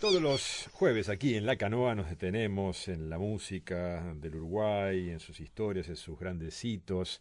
Todos los jueves aquí en La Canoa nos detenemos en la música del Uruguay, en sus historias, en sus grandes hitos,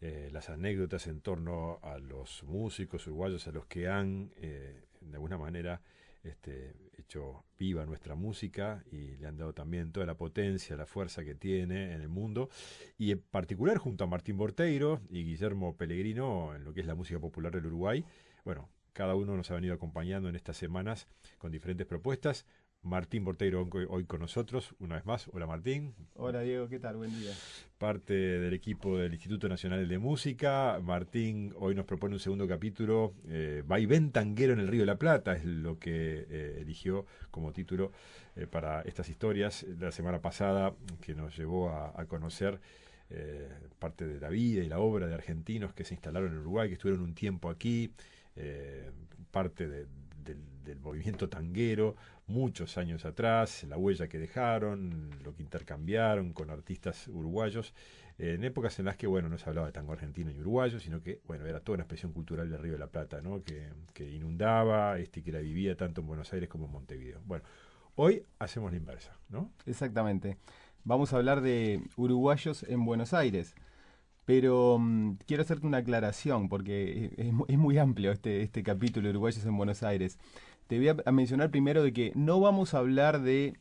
eh, las anécdotas en torno a los músicos uruguayos, a los que han, eh, de alguna manera, este, hecho viva nuestra música y le han dado también toda la potencia, la fuerza que tiene en el mundo. Y en particular junto a Martín Borteiro y Guillermo Pellegrino en lo que es la música popular del Uruguay. Bueno, cada uno nos ha venido acompañando en estas semanas con diferentes propuestas. Martín Borteiro hoy con nosotros, una vez más. Hola Martín. Hola Diego, ¿qué tal? Buen día. Parte del equipo del Instituto Nacional de Música. Martín hoy nos propone un segundo capítulo, eh, Vaivén Tanguero en el Río de la Plata, es lo que eh, eligió como título eh, para estas historias la semana pasada que nos llevó a conocer parte de la vida y la obra de argentinos que se instalaron en Uruguay, que estuvieron un tiempo aquí, eh, parte del, movimiento tanguero, muchos años atrás, la huella que dejaron, lo que intercambiaron con artistas uruguayos, en épocas en las que, bueno, no se hablaba de tango argentino y uruguayo, sino que, bueno, era toda una expresión cultural del Río de la Plata, ¿no? Que, que inundaba, este, que la vivía tanto en Buenos Aires como en Montevideo. Bueno, hoy hacemos la inversa, ¿no? Exactamente. Vamos a hablar de uruguayos en Buenos Aires. Pero mm, quiero hacerte una aclaración, porque es, muy amplio este, este capítulo Uruguayos en Buenos Aires. Te voy a, mencionar primero de que no vamos a hablar de,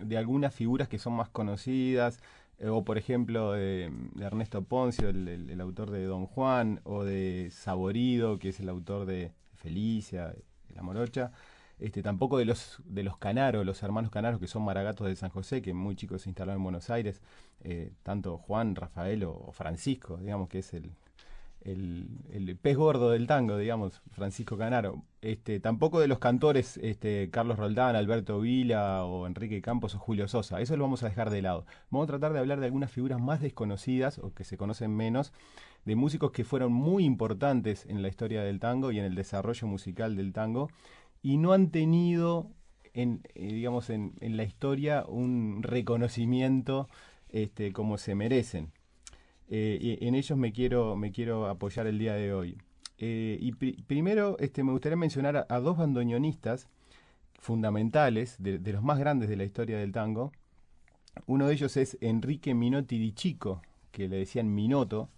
de algunas figuras que son más conocidas, eh, o por ejemplo de, Ernesto Poncio, el, autor de Don Juan, o de Saborido, que es el autor de Felicia, de La Morocha. Este, tampoco de los, de los Canaros, los hermanos Canaros, que son maragatos de San José, que muy chicos se instalaron en Buenos Aires, eh, tanto Juan, Rafael o, Francisco, digamos que es el, el, pez gordo del tango, digamos, Francisco Canaro. Este, tampoco de los cantores este, Carlos Roldán, Alberto Vila o Enrique Campos o Julio Sosa. Eso lo vamos a dejar de lado. Vamos a tratar de hablar de algunas figuras más desconocidas o que se conocen menos, de músicos que fueron muy importantes en la historia del tango y en el desarrollo musical del tango y no han tenido, en, eh, digamos, en, en, la historia un reconocimiento este, como se merecen. Eh, en ellos me quiero, me quiero apoyar el día de hoy. Eh, y primero este, me gustaría mencionar a, dos bandoneonistas fundamentales, de, de, los más grandes de la historia del tango. Uno de ellos es Enrique Minotti di Chico, que le decían Minoto,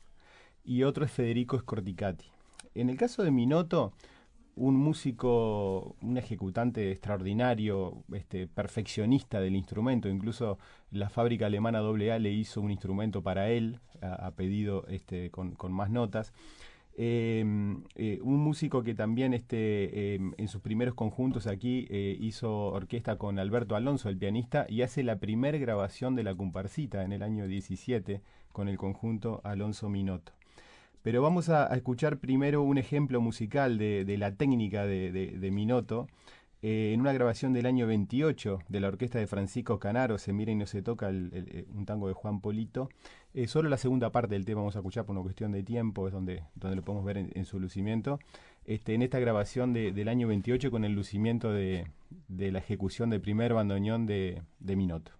y otro es Federico Scorticati. En el caso de Minoto, un músico, un ejecutante extraordinario, este, perfeccionista del instrumento. Incluso la fábrica alemana AA le hizo un instrumento para él, a, pedido este, con, más notas. Em, eh, un músico que también este, em, en sus primeros conjuntos aquí eh, hizo orquesta con Alberto Alonso, el pianista, y hace la primera grabación de la comparsita en el año 17 con el conjunto Alonso Minotto. Pero vamos a, escuchar primero un ejemplo musical de, la técnica de, de, Minoto. Eh, en una grabación del año 28 de la orquesta de Francisco Canaro, Se mira y no se toca, eh, un tango de Juan Polito. Eh, solo la segunda parte del tema vamos a escuchar por una cuestión de tiempo, es donde, donde lo podemos ver en, su lucimiento. Este, en esta grabación del año 28 con el lucimiento de, de la ejecución del primer bandoneón de, de Minoto.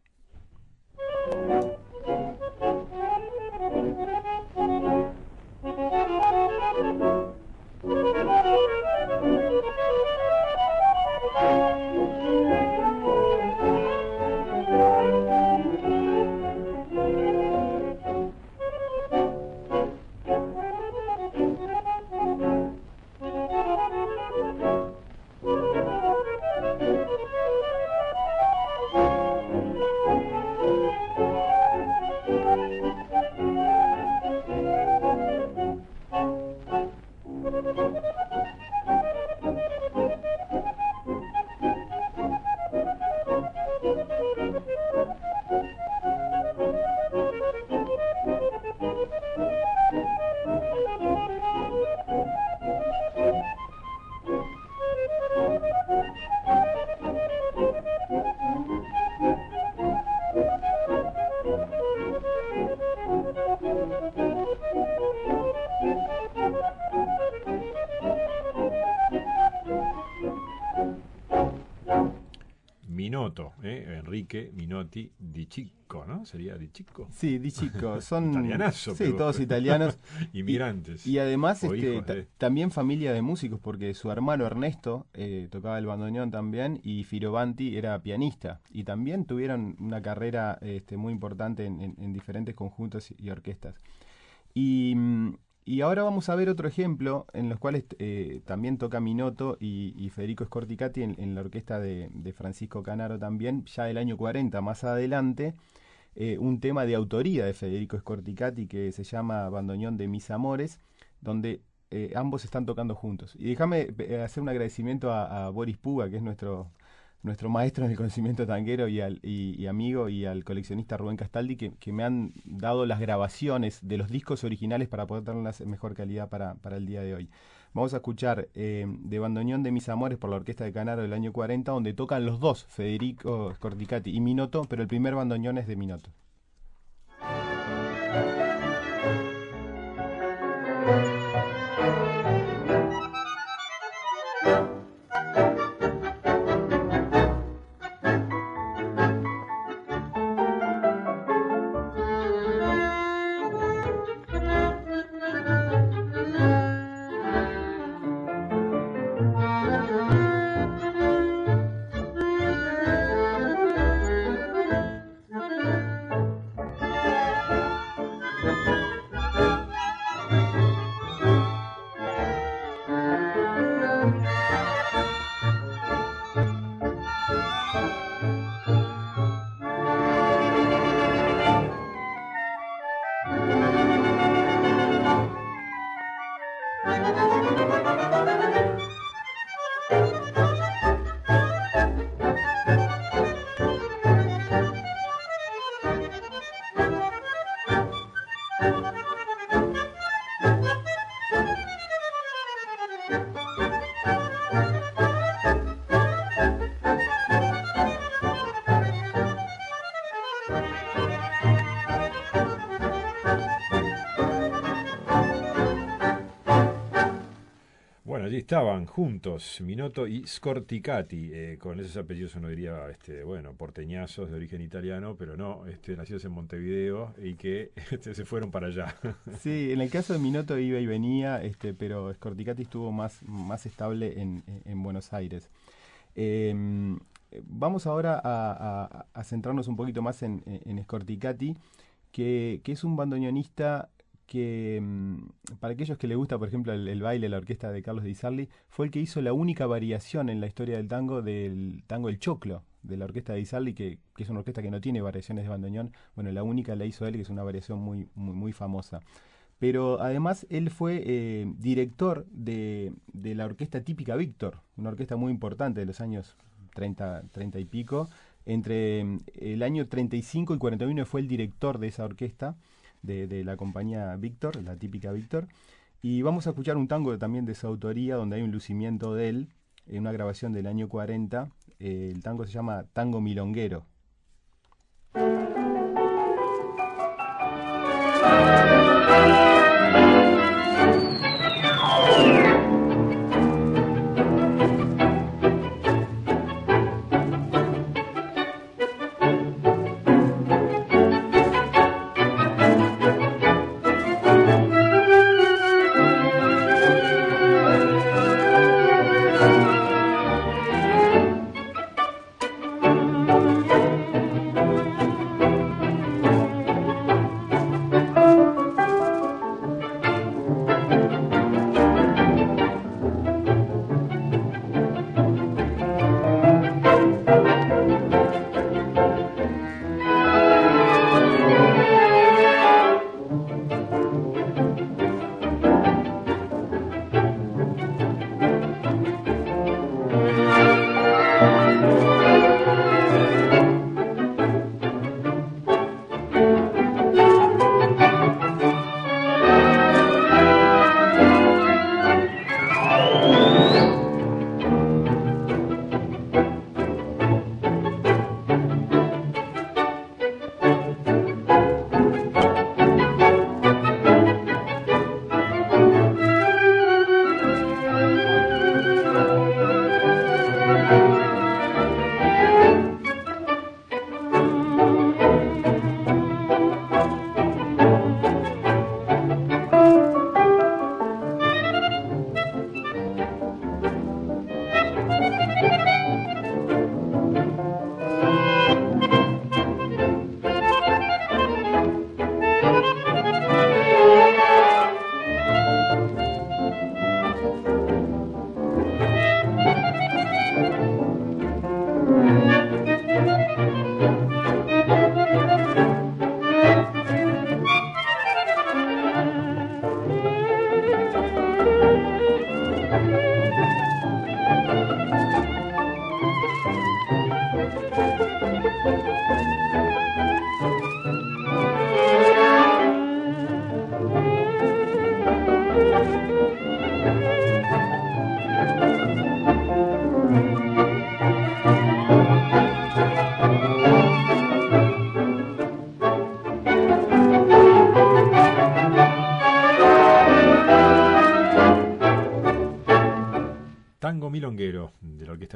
Minotti di, Chico, ¿no? Sería Di Chico. Sí, Di Chico. Son Italianazo, sí, todos italianos. Inmigrantes. Y además, este, de- también familia de músicos, porque su hermano Ernesto eh, tocaba el bandoneón también y Fioravanti era pianista. Y también tuvieron una carrera este, muy importante en, en- en diferentes conjuntos y orquestas. Y, mm, y ahora vamos a ver otro ejemplo en los cuales eh, también toca Minotto y, Federico Scorticati en, la orquesta de, Francisco Canaro también, ya del año 40 más adelante, eh, un tema de autoría de Federico Scorticati que se llama Bandoneón de mis amores, donde eh, ambos están tocando juntos. Y déjame hacer un agradecimiento a Boris Puga, que es nuestro nuestro maestro en el conocimiento tanguero y, al, y, amigo y al coleccionista Rubén Castaldi que, que me han dado las grabaciones de los discos originales para poder tenerlas en mejor calidad para, para el día de hoy. Vamos a escuchar eh, de Bandoneón de mis amores por la Orquesta de Canaro del año 40 donde tocan los dos, Federico Scorticati y Minotto, pero el primer bandoneón es de Minotto. Estaban juntos Minotto y Scorticati, eh, con esos apellidos uno diría, este, bueno, porteñazos de origen italiano, pero no, este, nacidos en Montevideo y que este, se fueron para allá. Sí, en el caso de Minotto iba y venía, este, pero Scorticati estuvo más, más estable en, en Buenos Aires. Eh, vamos ahora a centrarnos un poquito más en, en Scorticati, que, que es un bandoneonista que, mm, para aquellos que les gusta, por ejemplo, el, baile, la orquesta de Carlos Di Sarli, fue el que hizo la única variación en la historia del tango del tango El Choclo, de la orquesta de Di Sarli, que, que es una orquesta que no tiene variaciones de bandoneón. Bueno, la única la hizo él, que es una variación muy, muy, muy famosa. Pero además él fue eh, director de, de la orquesta típica Víctor, una orquesta muy importante de los años 30, 30 y pico. Entre mm, el año 35 y 41 fue el director de esa orquesta, de, la compañía Víctor, la típica Víctor. Y vamos a escuchar un tango también de su autoría, donde hay un lucimiento de él, en una grabación del año 40. El tango se llama Tango Milonguero.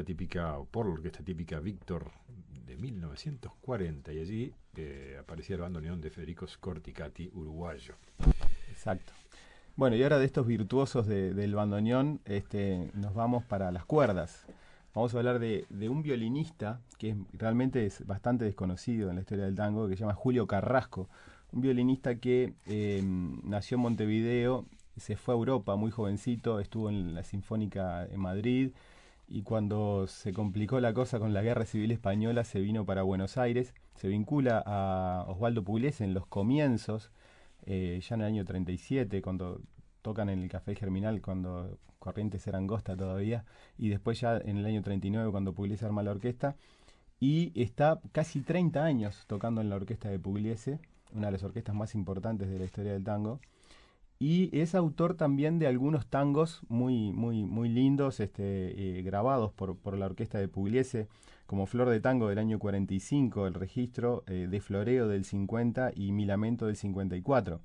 Típica, o por la orquesta típica Víctor de 1940, y allí eh, aparecía el bandoneón de Federico Scorticati, uruguayo. Exacto. Bueno, y ahora de estos virtuosos del bandoneón, este, nos vamos para las cuerdas. Vamos a hablar de, un violinista que realmente es bastante desconocido en la historia del tango, que se llama Julio Carrasco. Un violinista que em, nació en Montevideo, se fue a Europa muy jovencito, estuvo en la Sinfónica en Madrid y cuando se complicó la cosa con la Guerra Civil Española se vino para Buenos Aires, se vincula a Osvaldo Pugliese en los comienzos, eh, ya en el año 37, cuando tocan en el Café Germinal, cuando Corrientes era angosta todavía, y después ya en el año 39 cuando Pugliese arma la orquesta, y está casi 30 años tocando en la orquesta de Pugliese, una de las orquestas más importantes de la historia del tango, y es autor también de algunos tangos muy, muy, muy lindos, este, eh, grabados por, por, la orquesta de Pugliese, como Flor de Tango del año 45, el registro eh, de Floreo del 50 y Mi Lamento del 54.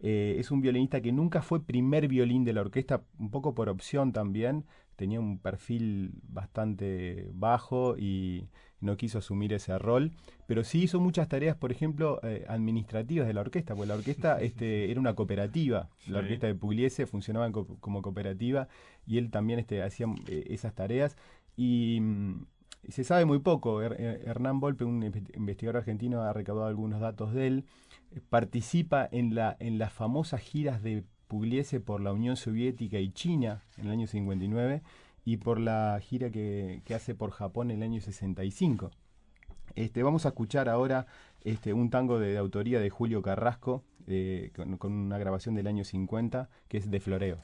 Eh, es un violinista que nunca fue primer violín de la orquesta, un poco por opción también. Tenía un perfil bastante bajo y no quiso asumir ese rol, pero sí hizo muchas tareas, por ejemplo, eh, administrativas de la orquesta, porque la orquesta este, era una cooperativa, la orquesta de Pugliese funcionaba como cooperativa y él también este, hacía eh, esas tareas. Y mm, se sabe muy poco. Hernán Volpe, un investigador argentino, ha recaudado algunos datos de él. Participa en, la, en las famosas giras de Pugliese por la Unión Soviética y China en el año 59 y por la gira que, hace por Japón en el año 65. Este, vamos a escuchar ahora este, un tango de, autoría de Julio Carrasco eh, con, con, una grabación del año 50 que es de Floreo.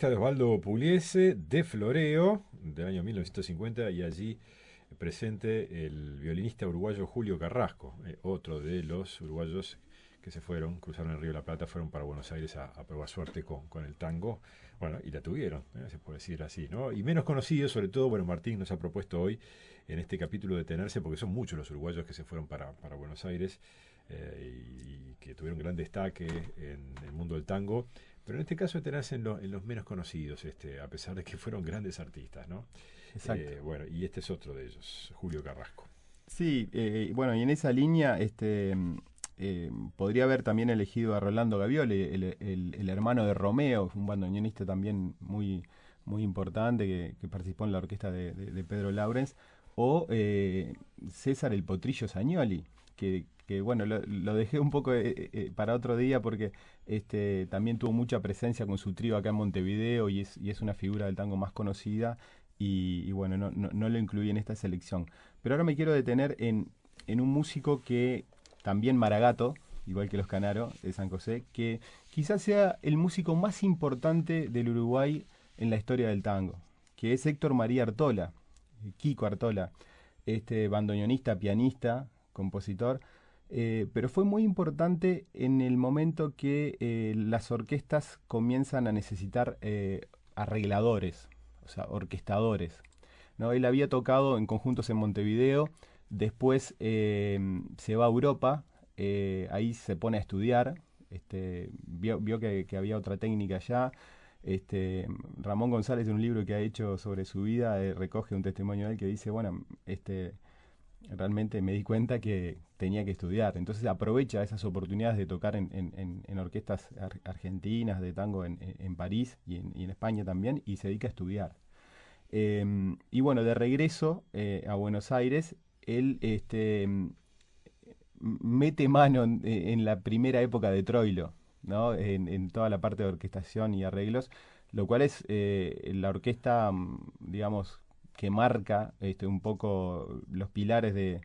De Osvaldo Pugliese de Floreo del año 1950 y allí presente el violinista uruguayo Julio Carrasco, eh, otro de los uruguayos que se fueron, cruzaron el Río la Plata, fueron para Buenos Aires a, probar suerte con, con, el tango, bueno, y la tuvieron, ¿eh? se puede decir así, ¿no? Y menos conocidos, sobre todo, bueno, Martín nos ha propuesto hoy en este capítulo detenerse, porque son muchos los uruguayos que se fueron para, para Buenos Aires eh, y, que tuvieron gran destaque en el mundo del tango, pero en este caso detenerse en, en los menos conocidos, este, a pesar de que fueron grandes artistas, ¿no? Exacto. Eh, bueno, y este es otro de ellos, Julio Carrasco. Sí, bueno, y en esa línea, este eh, podría haber también elegido a Rolando Gavioli, el, hermano de Romeo, un bandoneonista también muy, muy importante que, participó en la orquesta de, Pedro Laurens, o eh, César el Potrillo Sagnoli, que, bueno, lo, dejé un poco eh, para otro día porque este, también tuvo mucha presencia con su trío acá en Montevideo y es, y es una figura del tango más conocida y, bueno, no, no, lo incluí en esta selección. Pero ahora me quiero detener en, en un músico que, también Maragato, igual que los Canaro de San José, que quizás sea el músico más importante del Uruguay en la historia del tango, que es Héctor María Artola, Kiko Artola, este bandoneonista, pianista, compositor, eh, pero fue muy importante en el momento que eh, las orquestas comienzan a necesitar eh, arregladores, o sea, orquestadores. ¿no? Él había tocado en conjuntos en Montevideo, Después eh, se va a Europa, eh, ahí se pone a estudiar, este, vio, que, había otra técnica allá. Este, Ramón González, en un libro que ha hecho sobre su vida, recoge un testimonio de él que dice, bueno, este, realmente me di cuenta que tenía que estudiar. Entonces aprovecha esas oportunidades de tocar en, orquestas argentinas, de tango en, París y, en, España también, y se dedica a estudiar. Em, y bueno, de regreso a Buenos Aires, él este, mete mano en, la primera época de Troilo, ¿no? En, toda la parte de orquestación y arreglos, lo cual es eh, la orquesta, digamos, que marca este, un poco los pilares de,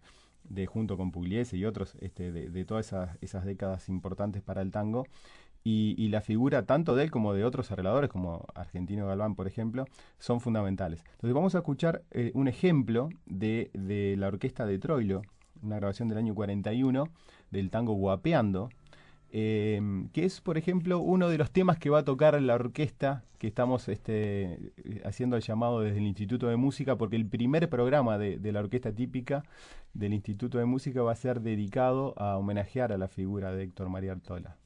junto con Pugliese y otros, este, de, todas esas, esas, décadas importantes para el tango. Y, la figura tanto de él como de otros arregladores, como Argentino Galván, por ejemplo, son fundamentales. Entonces vamos a escuchar eh, un ejemplo de, de, la orquesta de Troilo, una grabación del año 41 del tango Guapeando, eh, que es, por ejemplo, uno de los temas que va a tocar la orquesta que estamos este, haciendo el llamado desde el Instituto de Música, porque el primer programa de, de la orquesta típica del Instituto de Música va a ser dedicado a homenajear a la figura de Héctor María Artola.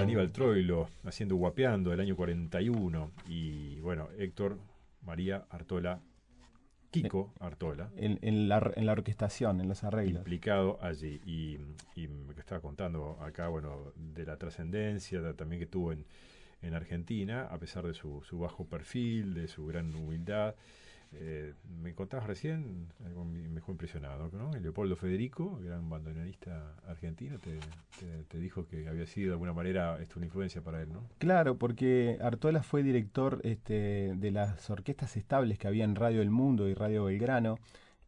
De Aníbal Troilo, haciendo Guapeando del año 41. Y bueno, Héctor María Artola, Kiko Artola. En, la, en la orquestación, en los arreglos. Implicado allí. Y, y me estaba contando acá, bueno, de la trascendencia también que tuvo en, en Argentina, a pesar de su, su bajo perfil, de su gran humildad. Eh, me contabas recién, algo me dejó impresionado, ¿no? Leopoldo Federico, gran bandoneonista argentino, te, dijo que había sido de alguna manera esto una influencia para él, ¿no? Claro, porque Artola fue director este, de las orquestas estables que había en Radio El Mundo y Radio Belgrano,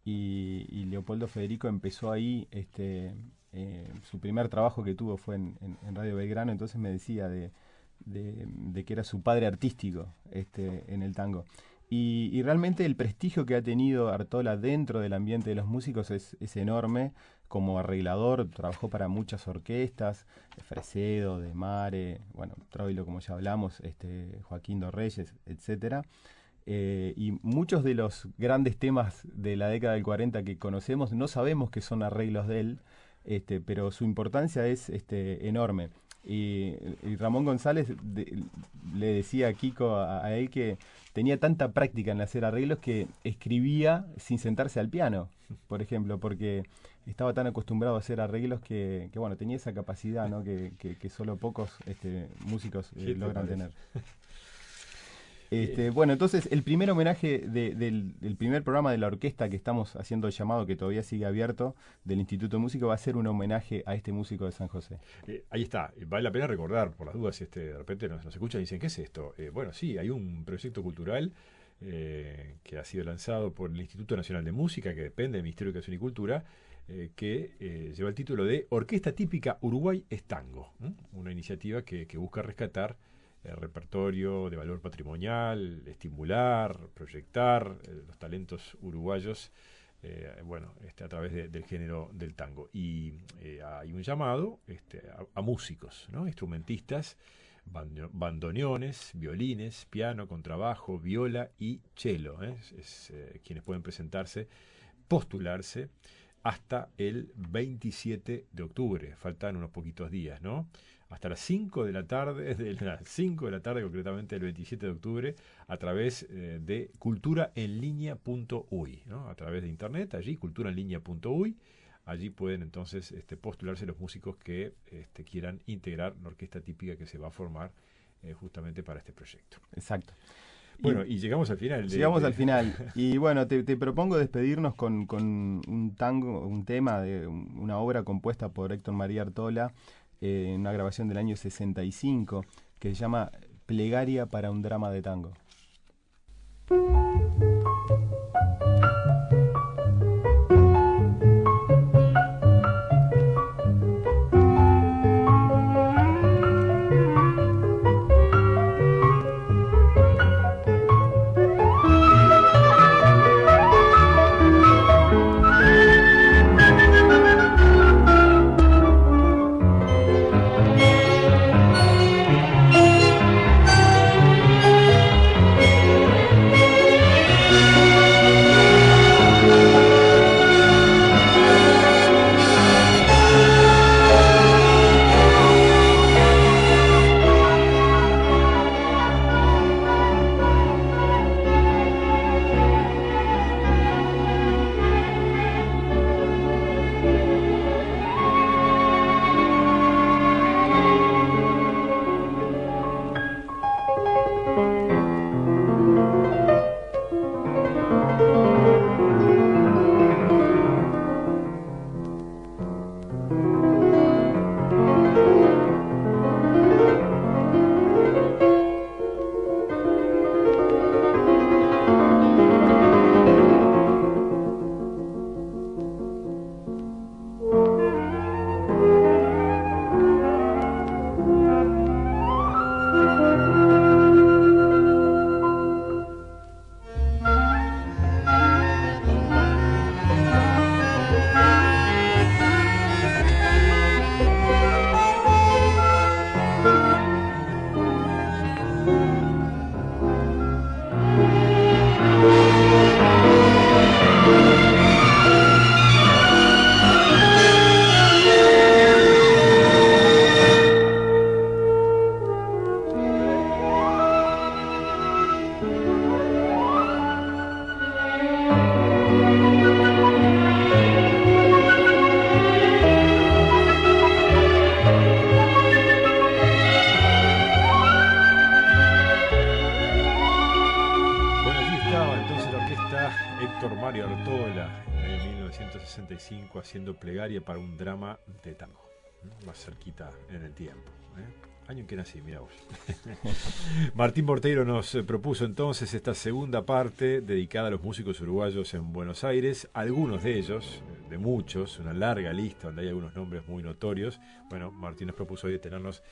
y, Leopoldo Federico empezó ahí, este, eh, su primer trabajo que tuvo fue en, Radio Belgrano, entonces me decía de, que era su padre artístico este, en el tango. Y, realmente el prestigio que ha tenido Artola dentro del ambiente de los músicos es, enorme. Como arreglador, trabajó para muchas orquestas, Fresedo, De Mare, bueno, Troilo, como ya hablamos, este, Joaquín Dorreyes, etcétera. Eh, y muchos de los grandes temas de la década del 40 que conocemos no sabemos que son arreglos de él, este, pero su importancia es este, enorme. Y, Ramón González le decía a Kiko, a, él, que tenía tanta práctica en hacer arreglos que escribía sin sentarse al piano, por ejemplo, porque estaba tan acostumbrado a hacer arreglos que, bueno, tenía esa capacidad ¿no? que, que, solo pocos este, músicos eh, logran tener. Este, bueno, entonces el primer homenaje del, primer programa de la orquesta que estamos haciendo el llamado, que todavía sigue abierto, del Instituto de Música, va a ser un homenaje a este músico de San José. Eh, ahí está, vale la pena recordar, por las dudas, si este, de repente nos, escuchan y dicen, ¿qué es esto? Eh, bueno, sí, hay un proyecto cultural eh, que ha sido lanzado por el Instituto Nacional de Música, que depende del Ministerio de Educación y Cultura, que lleva el título de Orquesta Típica Uruguay Estango, una iniciativa que busca rescatar el repertorio de valor patrimonial, estimular, proyectar eh, los talentos uruguayos, eh, bueno, este, a través del género del tango. Y eh, hay un llamado este, a, músicos, ¿no? instrumentistas, bandoneones, violines, piano, contrabajo, viola y cello, es, quienes pueden presentarse, postularse hasta el 27 de octubre. Faltan unos poquitos días, ¿no? Hasta las 5 de la tarde, desde las 5 de la tarde concretamente el 27 de octubre, a través eh, de culturaenlinea.uy, ¿no? a través de internet, allí culturaenlinea.uy, allí pueden entonces este, postularse los músicos que este, quieran integrar la orquesta típica que se va a formar eh, justamente para este proyecto. Exacto. Bueno, y, llegamos al final. llegamos al final. Y bueno, te, propongo despedirnos con, con, un tango, un tema de una obra compuesta por Héctor María Artola, en una grabación del año 65 que se llama Plegaria para un drama de tango. De tango, más cerquita en el tiempo. ¿eh? Año en que nací, mira vos. Martín Porteiro nos eh, propuso entonces esta segunda parte dedicada a los músicos uruguayos en Buenos Aires, algunos de ellos, eh, de muchos, una larga lista donde hay algunos nombres muy notorios. Bueno, Martín nos propuso hoy detenernos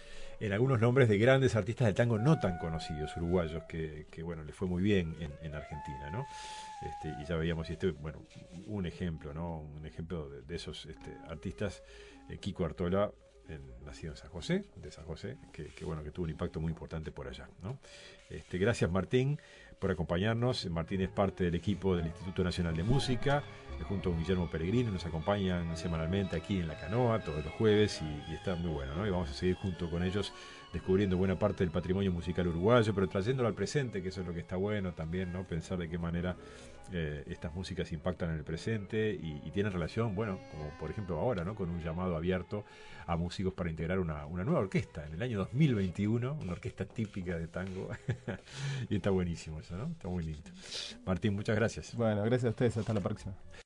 en algunos nombres de grandes artistas de tango no tan conocidos uruguayos, que, bueno, les fue muy bien en, Argentina, ¿no? Este, y ya veíamos, este, bueno, un ejemplo, ¿no? Un ejemplo de, esos este, artistas, eh, Kiko Artola, nacido en San José, de San José, que, bueno, que tuvo un impacto muy importante por allá. ¿no? Este, gracias Martín por acompañarnos. Martín es parte del equipo del Instituto Nacional de Música, junto con Guillermo Peregrino, nos acompañan semanalmente aquí en La Canoa, todos los jueves, y, está muy bueno, ¿no? Y vamos a seguir junto con ellos descubriendo buena parte del patrimonio musical uruguayo, pero trayéndolo al presente, que eso es lo que está bueno también, ¿no? Pensar de qué manera eh, estas músicas impactan en el presente y, tienen relación, bueno, como por ejemplo ahora, ¿no? Con un llamado abierto a músicos para integrar una, nueva orquesta en el año 2021, una orquesta típica de tango. y está buenísimo eso, ¿no? Está muy lindo. Martín, muchas gracias. Bueno, gracias a ustedes. Hasta la próxima.